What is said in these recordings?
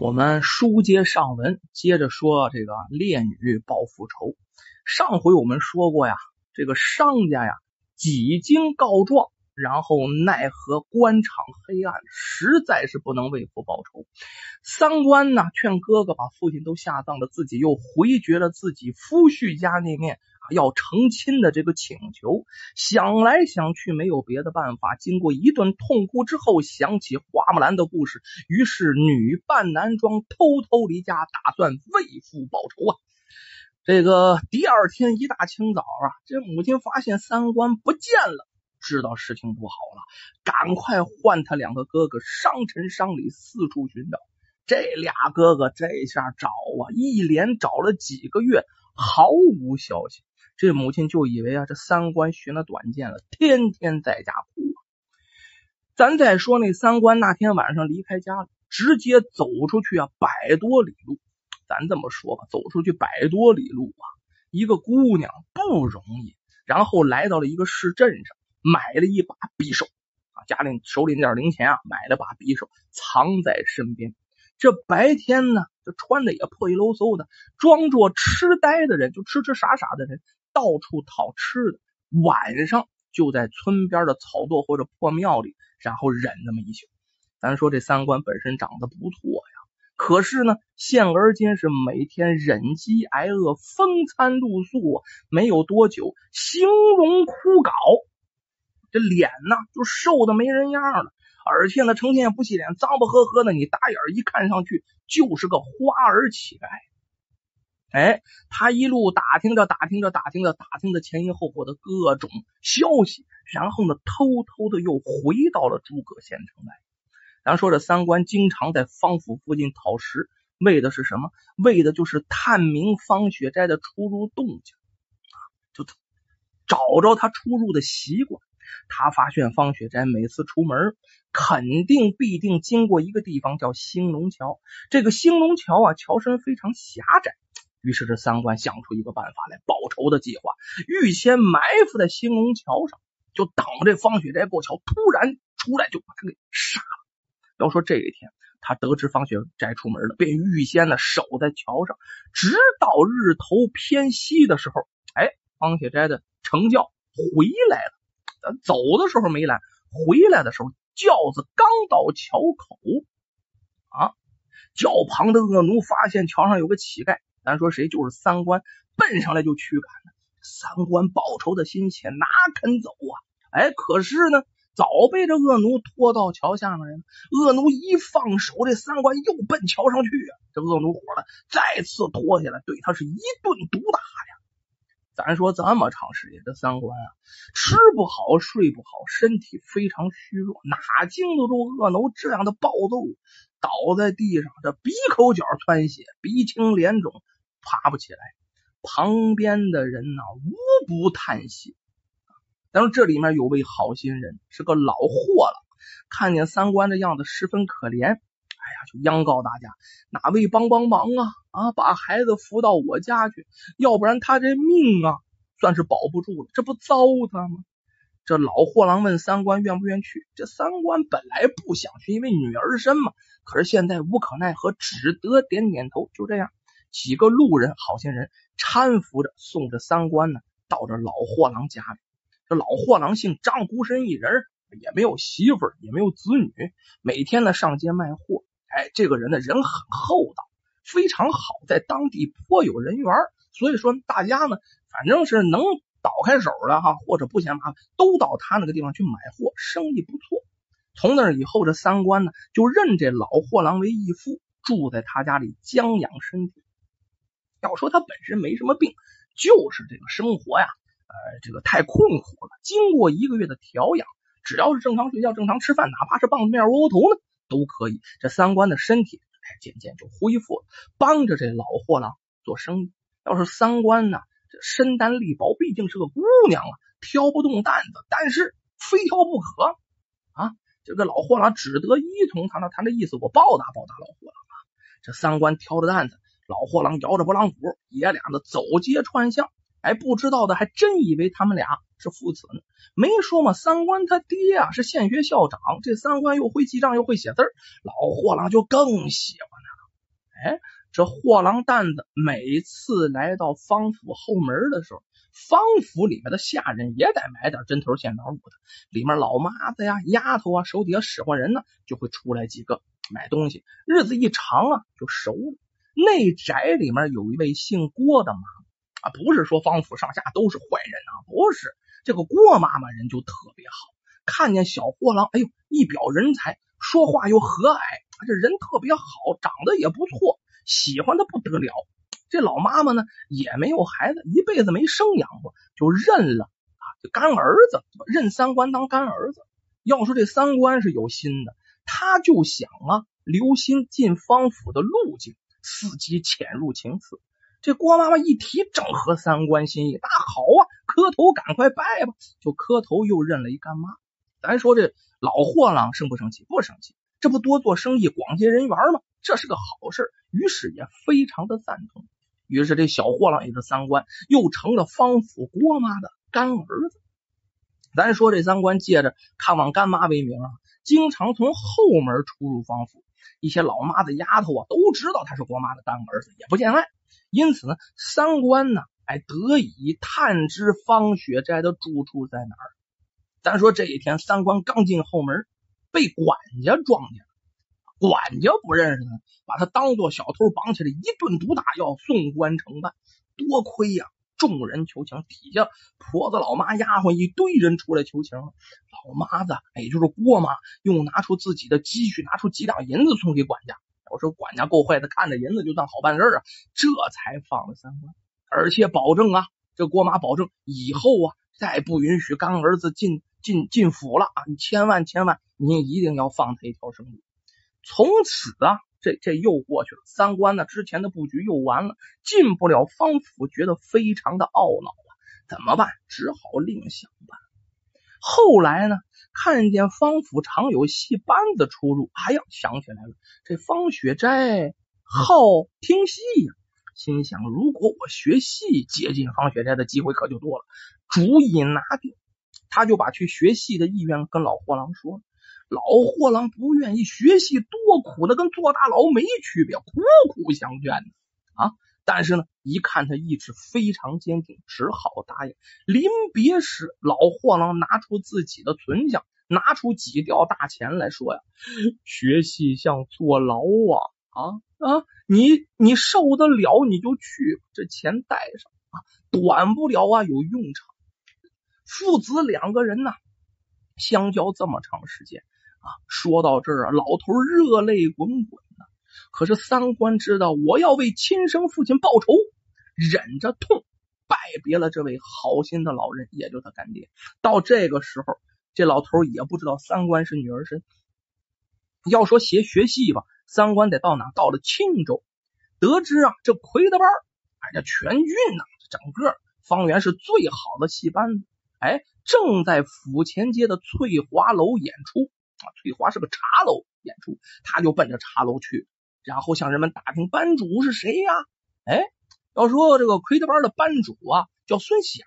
我们书接上文，接着说这个烈女报复仇。上回我们说过呀，这个商家呀几经告状，然后奈何官场黑暗，实在是不能为父报仇。三观呢劝哥哥把父亲都下葬了，自己又回绝了自己夫婿家那面。要成亲的这个请求，想来想去没有别的办法。经过一顿痛哭之后，想起花木兰的故事，于是女扮男装，偷偷离家，打算为父报仇啊！这个第二天一大清早啊，这母亲发现三观不见了，知道事情不好了，赶快唤他两个哥哥商臣、商礼四处寻找。这俩哥哥这下找啊，一连找了几个月，毫无消息。这母亲就以为啊，这三官寻了短见了，天天在家哭。咱再说那三官那天晚上离开家了，直接走出去啊，百多里路。咱这么说吧，走出去百多里路啊，一个姑娘不容易。然后来到了一个市镇上，买了一把匕首啊，家里手里那点零钱啊，买了把匕首藏在身边。这白天呢，这穿的也破衣喽嗖的，装作痴呆的人，就痴痴傻傻的人。到处讨吃的，晚上就在村边的草垛或者破庙里，然后忍那么一宿。咱说这三观本身长得不错呀，可是呢，现而今是每天忍饥挨饿、风餐露宿，没有多久，形容枯槁，这脸呢就瘦的没人样了，而且呢，成天也不洗脸，脏不呵呵的，你打眼一看上去就是个花儿乞丐。哎，他一路打听着，打听着，打听着，打听着前因后果的各种消息，然后呢，偷偷的又回到了诸葛县城来。咱说这三官经常在方府附近讨食，为的是什么？为的就是探明方雪斋的出入动静，就找着他出入的习惯。他发现方雪斋每次出门，肯定必定经过一个地方叫兴隆桥。这个兴隆桥啊，桥身非常狭窄。于是这三官想出一个办法来报仇的计划，预先埋伏在兴隆桥上，就等这方雪斋过桥，突然出来就把他给杀了。要说这一天，他得知方雪斋出门了，便预先呢守在桥上，直到日头偏西的时候，哎，方雪斋的成教回来了。咱走的时候没来，回来的时候轿子刚到桥口，啊，轿旁的恶奴发现桥上有个乞丐。咱说谁就是三官，奔上来就驱赶呢。三官报仇的心切，哪肯走啊？哎，可是呢，早被这恶奴拖到桥下面了。恶奴一放手，这三官又奔桥上去啊！这恶奴火了，再次拖下来，对他是一顿毒打呀。咱说这么长时间，这三观啊，吃不好，睡不好，身体非常虚弱，哪经得住恶奴这样的暴揍？倒在地上，这鼻口角窜血，鼻青脸肿。爬不起来，旁边的人呢无不叹息。但是这里面有位好心人，是个老货了，看见三观的样子十分可怜，哎呀，就央告大家哪位帮帮忙啊啊，把孩子扶到我家去，要不然他这命啊算是保不住了，这不糟蹋吗？这老货郎问三官愿不愿去，这三官本来不想去，因为女儿身嘛，可是现在无可奈何，只得点点头。就这样。几个路人，好心人搀扶着送这三官呢，到这老货郎家里。这老货郎姓张，孤身一人，也没有媳妇，也没有子女，每天呢上街卖货。哎，这个人呢人很厚道，非常好，在当地颇有人缘。所以说大家呢，反正是能倒开手的哈，或者不嫌麻烦，都到他那个地方去买货，生意不错。从那以后，这三观呢就认这老货郎为义父，住在他家里将养身体。要说他本身没什么病，就是这个生活呀，呃，这个太困苦了。经过一个月的调养，只要是正常睡觉、正常吃饭，哪怕是棒子面、窝窝头呢，都可以。这三官的身体哎，渐渐就恢复了，帮着这老货郎做生意。要是三官呢，这身单力薄，毕竟是个姑娘啊，挑不动担子，但是非挑不可啊。这个老货郎只得依从他，那他那意思，我报答报答老货郎啊。这三官挑着担子。老货郎摇着拨浪鼓，爷俩的走街串巷，哎，不知道的还真以为他们俩是父子呢。没说嘛，三官他爹啊是县学校长，这三官又会记账又会写字，老货郎就更喜欢他了。哎，这货郎担子每次来到方府后门的时候，方府里面的下人也得买点针头线脑骨的，里面老妈子呀、丫头啊、手底下使唤人呢，就会出来几个买东西。日子一长啊，就熟了。内宅里面有一位姓郭的妈妈啊，不是说方府上下都是坏人啊，不是。这个郭妈妈人就特别好，看见小货郎，哎呦，一表人才，说话又和蔼，这人特别好，长得也不错，喜欢的不得了。这老妈妈呢也没有孩子，一辈子没生养过，就认了啊，就干儿子，认三官当干儿子。要说这三官是有心的，他就想啊，留心进方府的路径，伺机潜入情次。这郭妈妈一提，正合三观心意。那好啊，磕头赶快拜吧，就磕头又认了一干妈。咱说这老货郎生不生气？不生气，这不多做生意，广结人缘吗？这是个好事，于是也非常的赞同。于是这小货郎也是三观，又成了方府郭妈的干儿子。咱说这三观借着看望干妈为名啊，经常从后门出入方府。一些老妈子、丫头啊，都知道他是郭妈的干儿子，也不见外。因此呢，三观呢，才，得以探知方雪斋的住处在哪儿。咱说这一天，三官刚进后门，被管家撞见了。管家不认识他，把他当做小偷绑起来，一顿毒打，要送官城办。多亏呀，众人求情，底下婆子、老妈、丫鬟一堆人出来求情。老妈子，也就是郭妈，又拿出自己的积蓄，拿出几两银子送给管家。我说管家够坏的，看着银子就当好办事啊，这才放了三官，而且保证啊，这郭妈保证以后啊，再不允许干儿子进进进府了啊！你千万千万，你一定要放他一条生路。从此啊，这这又过去了，三官呢之前的布局又完了，进不了方府，觉得非常的懊恼啊，怎么办？只好另想办法。后来呢？看见方府常有戏班子出入，哎呀，想起来了，这方雪斋好听戏呀，心想如果我学戏，接近方雪斋的机会可就多了。主意拿定，他就把去学戏的意愿跟老货郎说。老货郎不愿意学戏，多苦的跟坐大牢没区别，苦苦相劝啊。但是呢，一看他意志非常坚定，只好答应。临别时，老货郎拿出自己的存项，拿出几吊大钱来说呀：“学戏像坐牢啊啊啊！你你受得了你就去，这钱带上啊，短不了啊有用场。父子两个人呢，相交这么长时间啊，说到这儿啊，老头热泪滚滚。可是三观知道，我要为亲生父亲报仇，忍着痛拜别了这位好心的老人，也就他干爹。到这个时候，这老头也不知道三观是女儿身。要说学学戏吧，三官得到哪？到了青州，得知啊，这魁德班，哎，这全郡呐，整个方圆是最好的戏班子，哎，正在府前街的翠华楼演出啊。翠华是个茶楼演出，他就奔着茶楼去。然后向人们打听班主是谁呀？哎，要说这个魁德班的班主啊，叫孙响，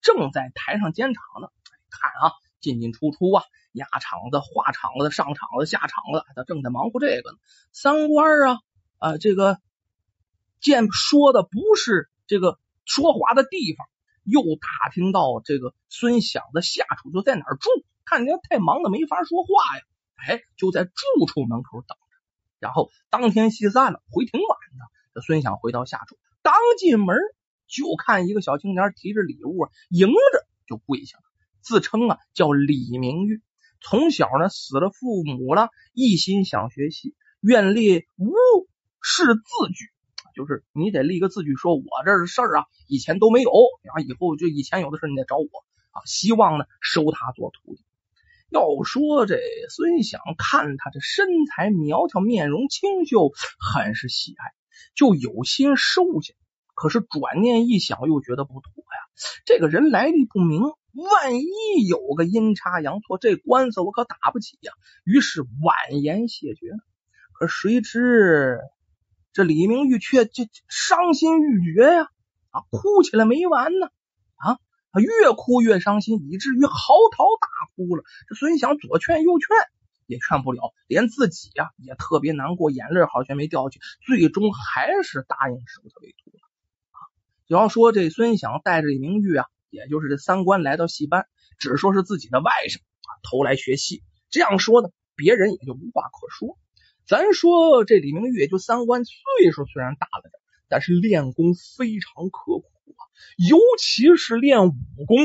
正在台上监场呢。看啊，进进出出啊，压场子、画场子、上场子、下场子，他正在忙活这个呢。三官啊啊，这个见说的不是这个说话的地方，又打听到这个孙响的下处就在哪儿住，看人家太忙的没法说话呀。哎，就在住处门口等着。然后当天戏散了，回挺晚的。这孙想回到下处，刚进门就看一个小青年提着礼物，迎着就跪下了，自称啊叫李明玉，从小呢死了父母了，一心想学戏，愿立无事字据，就是你得立个字据，说我这事儿啊以前都没有，啊以后就以前有的事你得找我啊，希望呢收他做徒弟。要说这孙想看他这身材苗条，面容清秀，很是喜爱，就有心收下。可是转念一想，又觉得不妥呀。这个人来历不明，万一有个阴差阳错，这官司我可打不起呀。于是婉言谢绝。可谁知这李明玉却就伤心欲绝呀，啊，哭起来没完呢。啊他越哭越伤心，以至于嚎啕大哭了。这孙想左劝右劝，也劝不了，连自己呀也特别难过，眼泪好像没掉下去，最终还是答应收他为徒了啊。就要说这孙想带着李明玉啊，也就是这三官来到戏班，只说是自己的外甥啊，投来学戏，这样说呢，别人也就无话可说。咱说这李明玉也就三官，岁数虽然大了点，但是练功非常刻苦啊，尤其是练武功。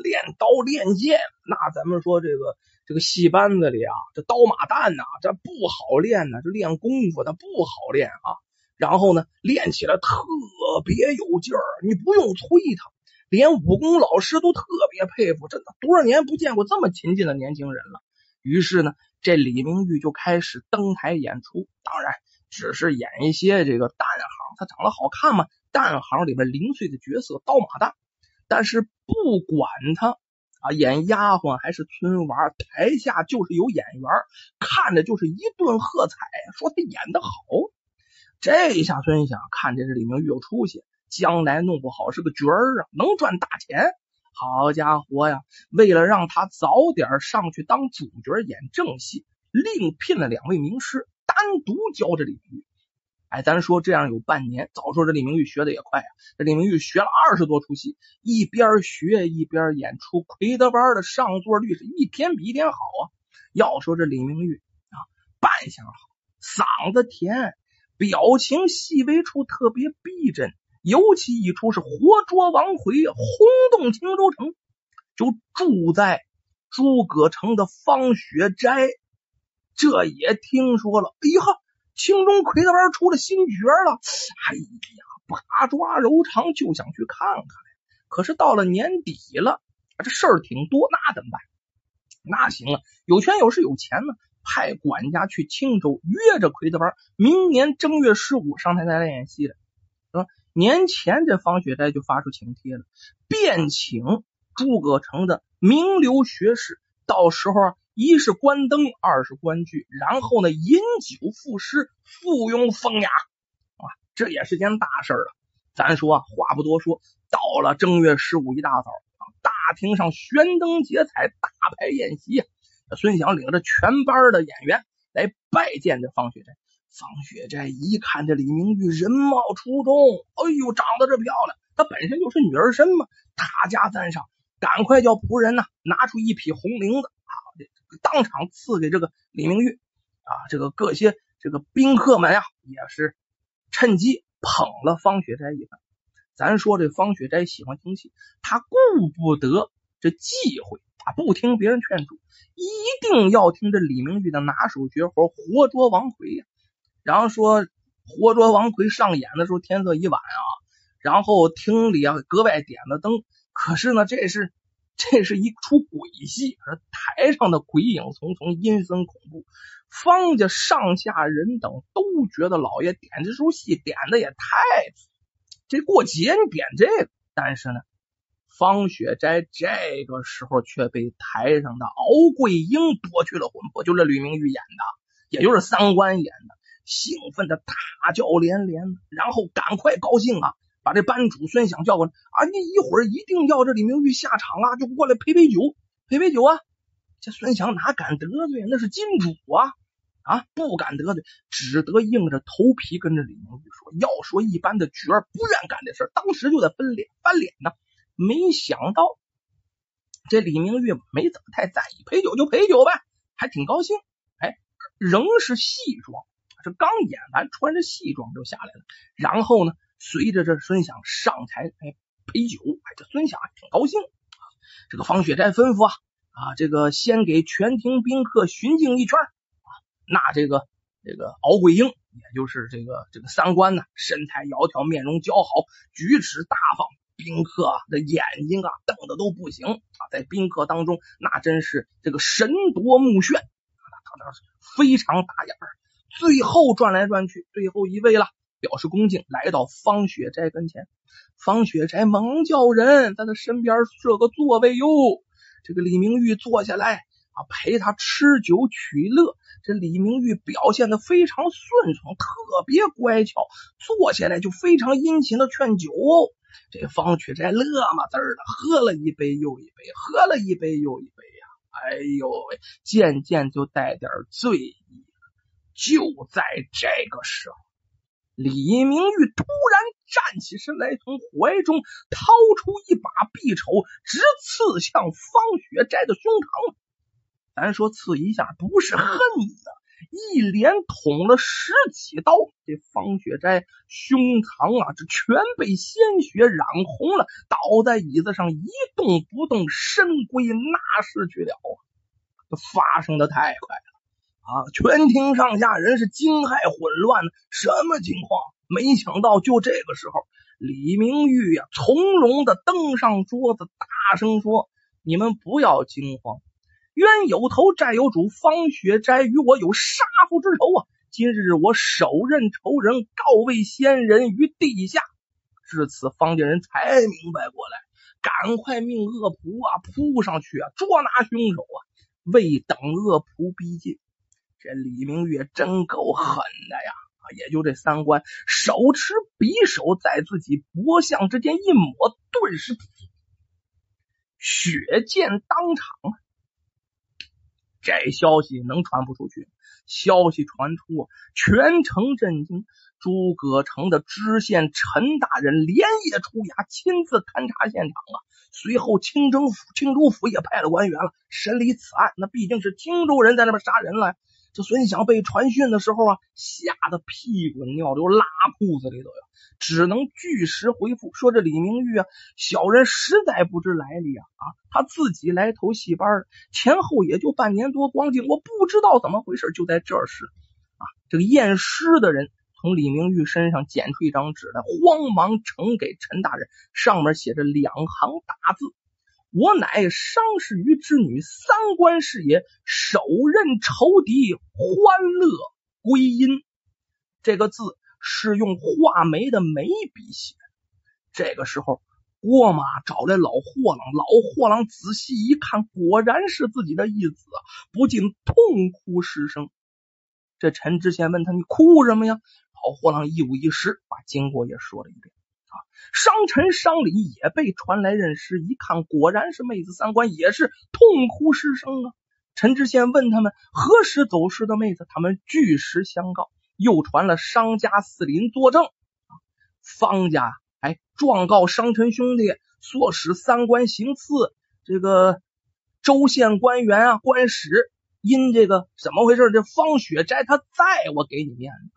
练刀练剑，那咱们说这个这个戏班子里啊，这刀马旦呐，这不好练呐，这练功夫的不好练啊。然后呢，练起来特别有劲儿，你不用催他，连武功老师都特别佩服。真的，多少年不见过这么勤劲的年轻人了。于是呢，这李明玉就开始登台演出，当然只是演一些这个旦行，他长得好看嘛，旦行里面零碎的角色，刀马旦。但是不管他啊，演丫鬟还是村娃，台下就是有演员，看着就是一顿喝彩，说他演的好。这一下孙想看见这李明玉有出息，将来弄不好是个角儿啊，能赚大钱。好家伙呀！为了让他早点上去当主角演正戏，另聘了两位名师，单独教这李明玉。哎，咱说这样有半年，早说这李明玉学的也快啊！这李明玉学了二十多出戏，一边学一边演出，魁德班的上座率是一天比一天好啊！要说这李明玉啊，扮相好，嗓子甜，表情细微处特别逼真，尤其一出是活捉王奎，轰动青州城，就住在诸葛城的方雪斋，这也听说了，哎呀！青州魁德班出了新角了，哎呀，把抓柔肠就想去看看。可是到了年底了，这事儿挺多，那怎么办？那行啊，有权有势有钱呢，派管家去青州约着魁德班，明年正月十五上台再来演戏了，年前这方雪斋就发出请帖了，便请诸葛城的名流学士，到时候。一是关灯，二是关剧，然后呢，饮酒赋诗，附庸风雅啊，这也是件大事了。咱说啊，话不多说，到了正月十五一大早啊，大厅上悬灯结彩，大排宴席。孙翔领着全班的演员来拜见这方雪斋。方雪斋一看这李明玉人貌出众，哎呦，长得这漂亮，她本身就是女儿身嘛，大加赞赏，赶快叫仆人呢拿出一匹红绫子啊。当场赐给这个李明玉啊，这个各些这个宾客们呀，也是趁机捧了方雪斋一番。咱说这方雪斋喜欢听戏，他顾不得这忌讳啊，不听别人劝阻，一定要听这李明玉的拿手绝活活捉王奎呀。然后说活捉王奎上演的时候，天色已晚啊，然后厅里啊格外点了灯，可是呢，这是。这是一出鬼戏，而台上的鬼影重重，阴森恐怖。方家上下人等都觉得老爷点这出戏点的也太这过节，你点这个。但是呢，方雪斋这个时候却被台上的敖桂英夺去了魂魄，就这吕明玉演的，也就是三官演的，兴奋的大叫连连，然后赶快高兴啊！把这班主孙想叫过来啊！你一会儿一定要这李明玉下场啊，就过来陪陪酒，陪陪酒啊！这孙想哪敢得罪？那是金主啊啊，不敢得罪，只得硬着头皮跟着李明玉说：“要说一般的角儿不愿干这事当时就得翻脸翻脸呢。”没想到这李明玉没怎么太在意，陪酒就陪酒呗，还挺高兴。哎，仍是戏装，这刚演完，穿着戏装就下来了。然后呢？随着这孙响上台，哎，陪酒，哎，这孙响挺高兴。这个方雪斋吩咐啊，啊，这个先给全庭宾客巡敬一圈啊。那这个这个敖桂英，也就是这个这个三官呢，身材窈窕，面容姣好，举止大方，宾客啊的眼睛啊瞪的都不行啊，在宾客当中，那真是这个神夺目眩，他那是非常大眼儿。最后转来转去，最后一位了。表示恭敬，来到方雪斋跟前。方雪斋忙叫人在他身边设个座位哟。这个李明玉坐下来啊，陪他吃酒取乐。这李明玉表现的非常顺从，特别乖巧，坐下来就非常殷勤的劝酒。这方雪斋乐嘛滋儿的喝了一杯又一杯，喝了一杯又一杯呀。哎呦喂，渐渐就带点醉意。就在这个时候，李明玉突然站起身来，从怀中掏出一把匕首，直刺向方雪斋的胸膛。咱说刺一下，不是恨的。一连捅了十几刀，这方雪斋胸膛啊，这全被鲜血染红了，倒在椅子上一动不动，神归那时去了。这发生的太快了啊！全厅上下人是惊骇混乱，什么情况？没想到就这个时候，李明玉呀，从容的登上桌子，大声说：“你们不要惊慌。”冤有头债有主，方雪斋与我有杀父之仇啊！今日我手刃仇人，告慰先人于地下。至此，方家人才明白过来，赶快命恶仆啊扑上去啊，捉拿凶手啊！未等恶仆逼近，这李明月真够狠的呀！也就这三关，手持匕首在自己脖项之间一抹，顿时血溅当场！这消息能传不出去？消息传出，全城震惊。诸葛城的知县陈大人连夜出衙，亲自勘察现场啊。随后，清州府清州府也派了官员了，审理此案。那毕竟是青州人在那边杀人了。这孙想被传讯的时候啊，吓得屁滚尿流，拉裤子里头呀。只能据实回复说：“这李明玉啊，小人实在不知来历啊啊！他自己来投戏班，前后也就半年多光景，我不知道怎么回事。就在这时啊，这个验尸的人从李明玉身上捡出一张纸来，慌忙呈给陈大人，上面写着两行大字：‘我乃商氏于之女，三官是也，手刃仇敌，欢乐归阴。’这个字。”是用画眉的眉笔写。这个时候，郭妈找来老货郎，老货郎仔细一看，果然是自己的义子，不禁痛哭失声。这陈知县问他：“你哭什么呀？”老货郎一五一十把经过也说了一遍。啊，商臣商礼也被传来认尸，一看果然是妹子三观，也是痛哭失声啊。陈知县问他们何时走失的妹子，他们据实相告。又传了商家四邻作证，方家哎状告商臣兄弟，唆使三官行刺，这个州县官员啊官使因这个怎么回事？这方雪斋他在我给你面子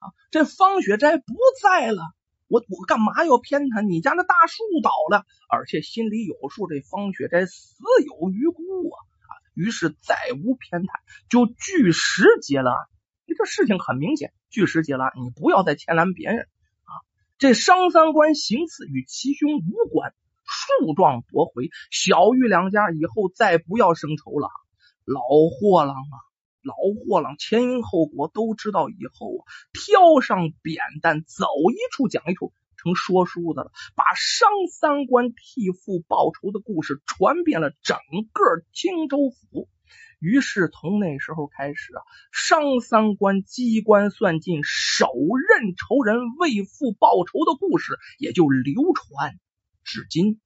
啊，这方雪斋不在了，我我干嘛要偏袒？你家那大树倒了，而且心里有数，这方雪斋死有余辜啊！于是再无偏袒，就据实结了案。这事情很明显，据实结了案，你不要再牵连别人啊！这商三官行刺与其兄无关，诉状驳回，小玉两家以后再不要生仇了。老货郎啊，老货郎前因后果都知道，以后啊，挑上扁担走一处讲一处，成说书的了，把商三官替父报仇的故事传遍了整个青州府。于是从那时候开始啊，商三官机关算尽，手刃仇人为父报仇的故事也就流传至今。